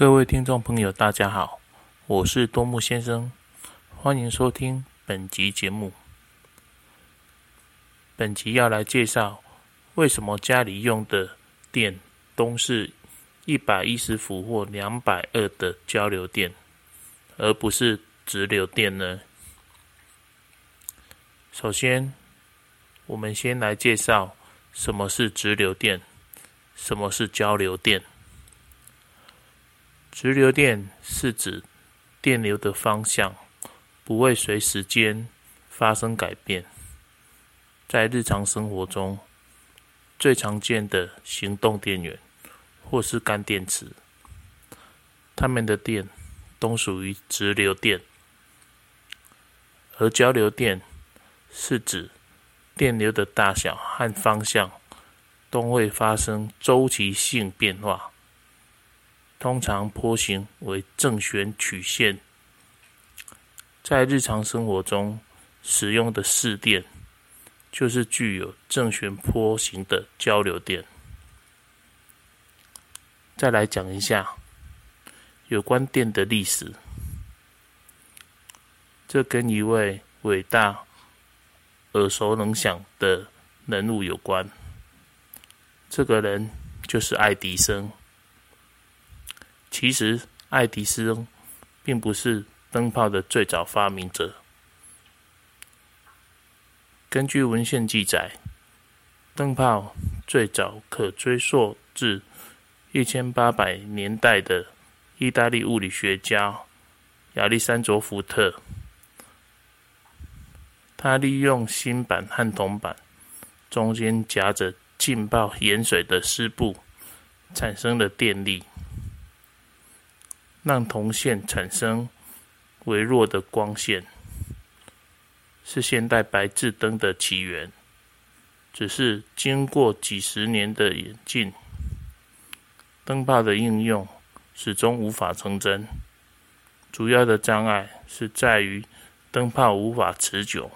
各位听众朋友，大家好，我是多木先生，欢迎收听本集节目。本集要来介绍为什么家里用的电都是一百一十伏或两百二的交流电，而不是直流电呢？首先，我们先来介绍什么是直流电，什么是交流电。直流电是指电流的方向不会随时间发生改变。在日常生活中，最常见的行动电源或是干电池，它们的电都属于直流电。而交流电是指电流的大小和方向都会发生周期性变化。通常波形为正弦曲线，在日常生活中使用的市电，就是具有正弦波形的交流电。再来讲一下有关电的历史，这跟一位伟大、耳熟能详的人物有关。这个人就是爱迪生。其实，爱迪生并不是灯泡的最早发明者。根据文献记载，灯泡最早可追溯至一千八百年代的意大利物理学家亚历山卓·福特。他利用锌板和铜板中间夹着浸泡盐水的湿布，产生了电力。让铜线产生微弱的光线，是现代白炽灯的起源。只是经过几十年的演进，灯泡的应用始终无法成真。主要的障碍是在于灯泡无法持久。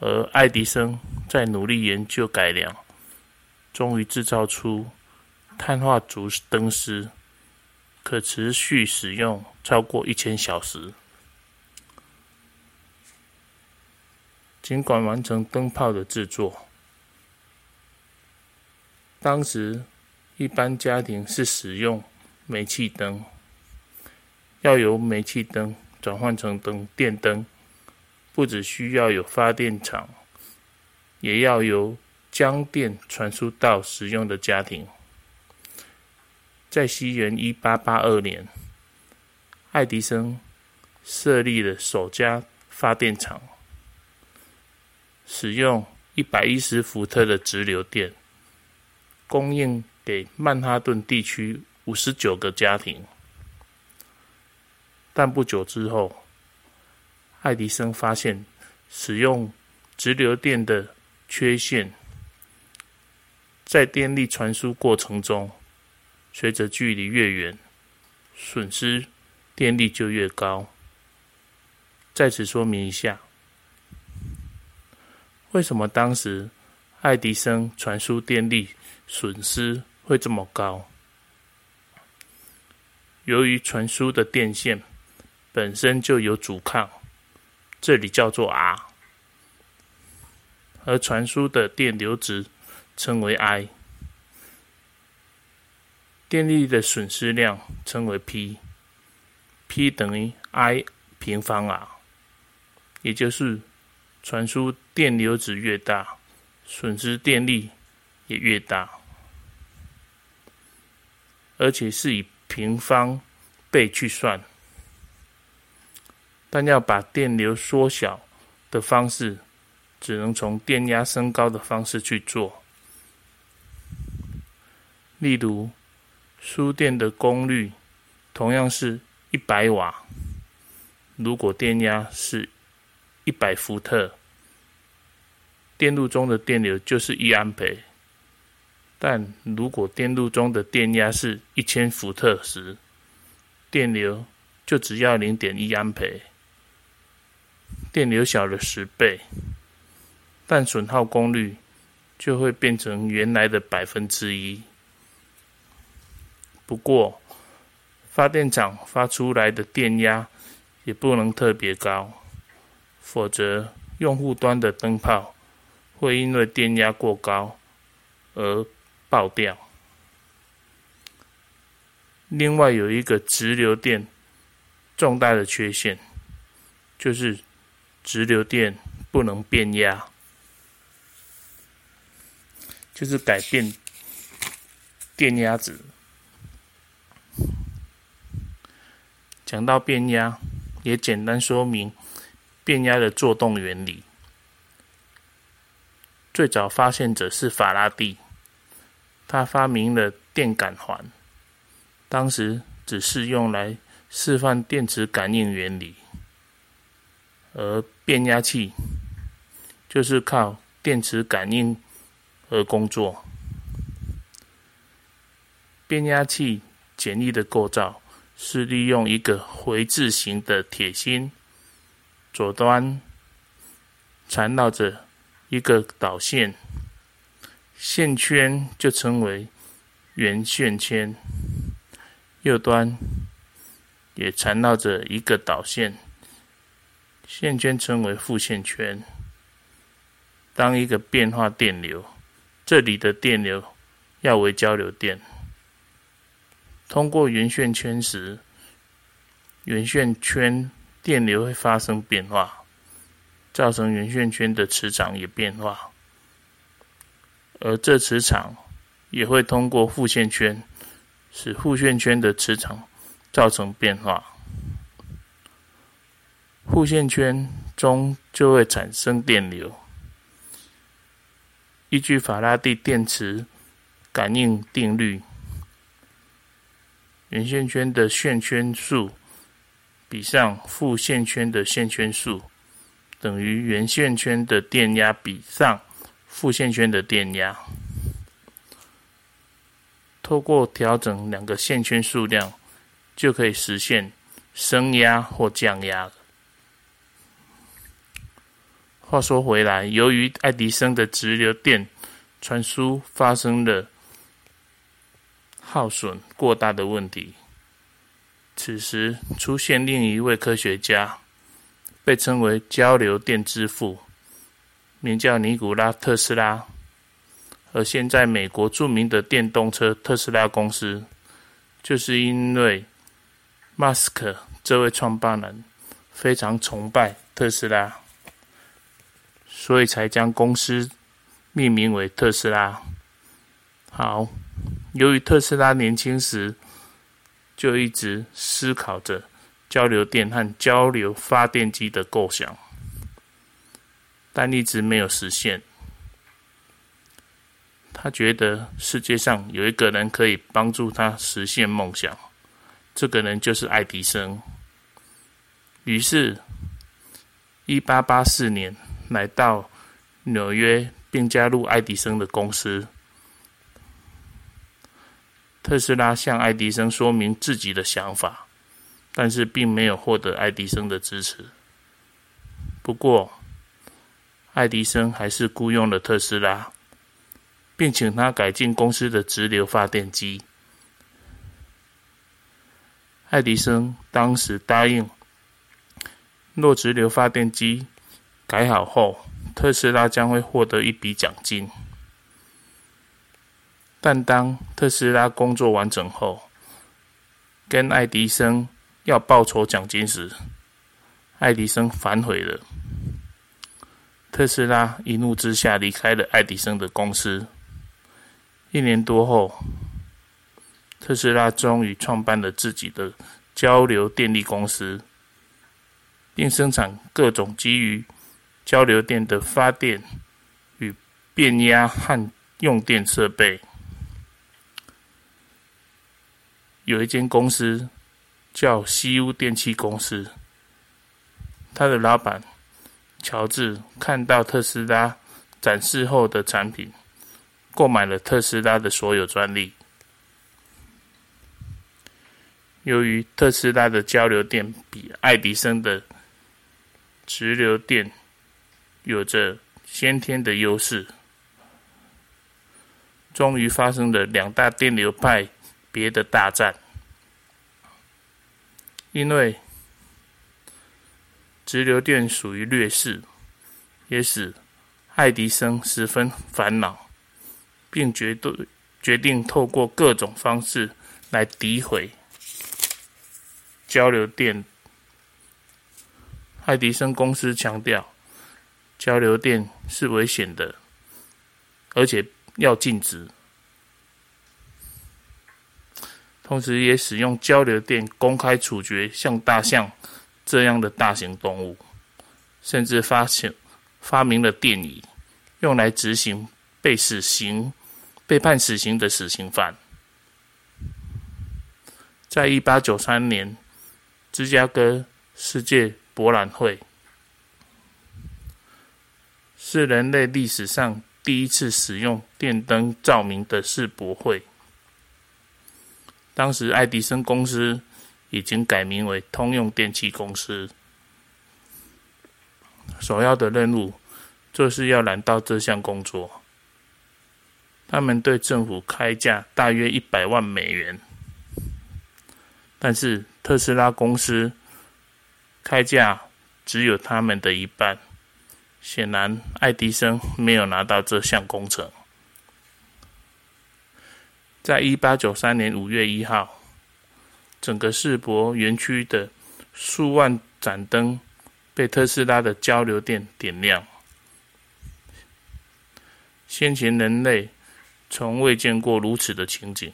而爱迪生在努力研究改良，终于制造出碳化烛灯丝。可持续使用超过一千小时。尽管完成灯泡的制作，当时一般家庭是使用煤气灯，要由煤气灯转换成灯电灯，不只需要有发电厂，也要由将电传输到使用的家庭。在西元一八八二年，爱迪生设立了首家发电厂，使用一百一十伏特的直流电，供应给曼哈顿地区五十九个家庭。但不久之后，爱迪生发现使用直流电的缺陷，在电力传输过程中。随着距离越远，损失电力就越高。在此说明一下，为什么当时爱迪生传输电力损失会这么高？由于传输的电线本身就有阻抗，这里叫做 R，而传输的电流值称为 I。电力的损失量称为 P，P 等于 I 平方 R，也就是传输电流值越大，损失电力也越大，而且是以平方倍去算。但要把电流缩小的方式，只能从电压升高的方式去做，例如。输电的功率同样是一百瓦。如果电压是一百伏特，电路中的电流就是一安培。但如果电路中的电压是一千伏特时，电流就只要零点一安培，电流小了十倍，但损耗功率就会变成原来的百分之一。不过，发电厂发出来的电压也不能特别高，否则用户端的灯泡会因为电压过高而爆掉。另外有一个直流电重大的缺陷，就是直流电不能变压，就是改变电压值。讲到变压，也简单说明变压的作动原理。最早发现者是法拉第，他发明了电感环。当时只是用来示范电磁感应原理，而变压器就是靠电磁感应而工作。变压器简易的构造是利用一个回字形的铁芯，左端缠绕着一个导线，线圈就称为圆线圈。右端也缠绕着一个导线，线圈称为负线圈。当一个变化电流，这里的电流要为交流电，通过圆线圈时，圆线圈电流会发生变化，造成圆线圈的磁场也变化，而这磁场也会通过负线圈。使负线圈的磁场造成变化，负线圈中就会产生电流。依据法拉第电磁感应定律，圆线圈的线圈数比上负线圈的线圈数，等于圆线圈的电压比上负线圈的电压。透过调整两个线圈数量，就可以实现升压或降压话说回来，由于爱迪生的直流电传输发生了耗损过大的问题，此时出现另一位科学家，被称为交流电之父，名叫尼古拉特斯拉。而现在，美国著名的电动车特斯拉公司，就是因为马斯克这位创办人非常崇拜特斯拉，所以才将公司命名为特斯拉。好，由于特斯拉年轻时就一直思考着交流电和交流发电机的构想，但一直没有实现。他觉得世界上有一个人可以帮助他实现梦想，这个人就是爱迪生。于是，一八八四年来到纽约，并加入爱迪生的公司。特斯拉向爱迪生说明自己的想法，但是并没有获得爱迪生的支持。不过，爱迪生还是雇佣了特斯拉。并请他改进公司的直流发电机。爱迪生当时答应，若直流发电机改好后，特斯拉将会获得一笔奖金。但当特斯拉工作完成后，跟爱迪生要报酬奖金时，爱迪生反悔了。特斯拉一怒之下离开了爱迪生的公司。一年多后，特斯拉终于创办了自己的交流电力公司，并生产各种基于交流电的发电与变压和用电设备。有一间公司叫西屋电器公司，他的老板乔治看到特斯拉展示后的产品。购买了特斯拉的所有专利。由于特斯拉的交流电比爱迪生的直流电有着先天的优势，终于发生了两大电流派别的大战。因为直流电属于劣势，也使爱迪生十分烦恼，并决对决定透过各种方式来诋毁交流电。爱迪生公司强调，交流电是危险的，而且要禁止。同时，也使用交流电公开处决像大象这样的大型动物，甚至发现发明了电椅，用来执行被死刑、被判死刑的死刑犯。在一八九三年，芝加哥世界博览会是人类历史上第一次使用电灯照明的世博会。当时，爱迪生公司已经改名为通用电气公司，首要的任务就是要揽到这项工作。他们对政府开价大约一百万美元，但是特斯拉公司开价只有他们的一半。显然，爱迪生没有拿到这项工程。在一八九三年五月一号，整个世博园区的数万盏灯被特斯拉的交流电点亮。先前人类从未见过如此的情景，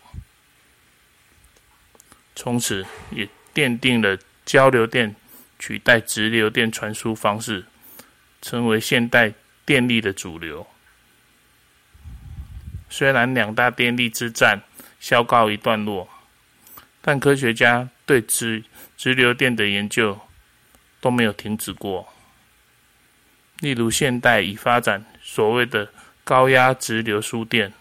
从此也奠定了交流电取代直流电传输方式，成为现代电力的主流。虽然两大电力之战消告一段落，但科学家对直直流电的研究都没有停止过。例如，现代已发展所谓的高压直流输电，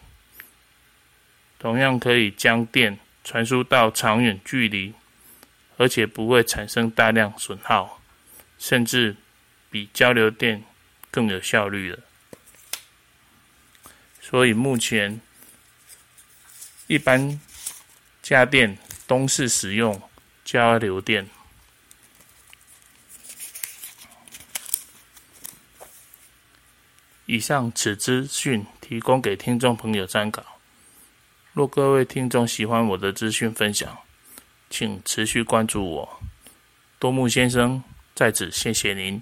同样可以将电传输到长远距离，而且不会产生大量损耗，甚至比交流电更有效率了。所以目前，一般家电都是使用交流电。以上此资讯提供给听众朋友参考。若各位听众喜欢我的资讯分享，请持续关注我。多木先生在此谢谢您。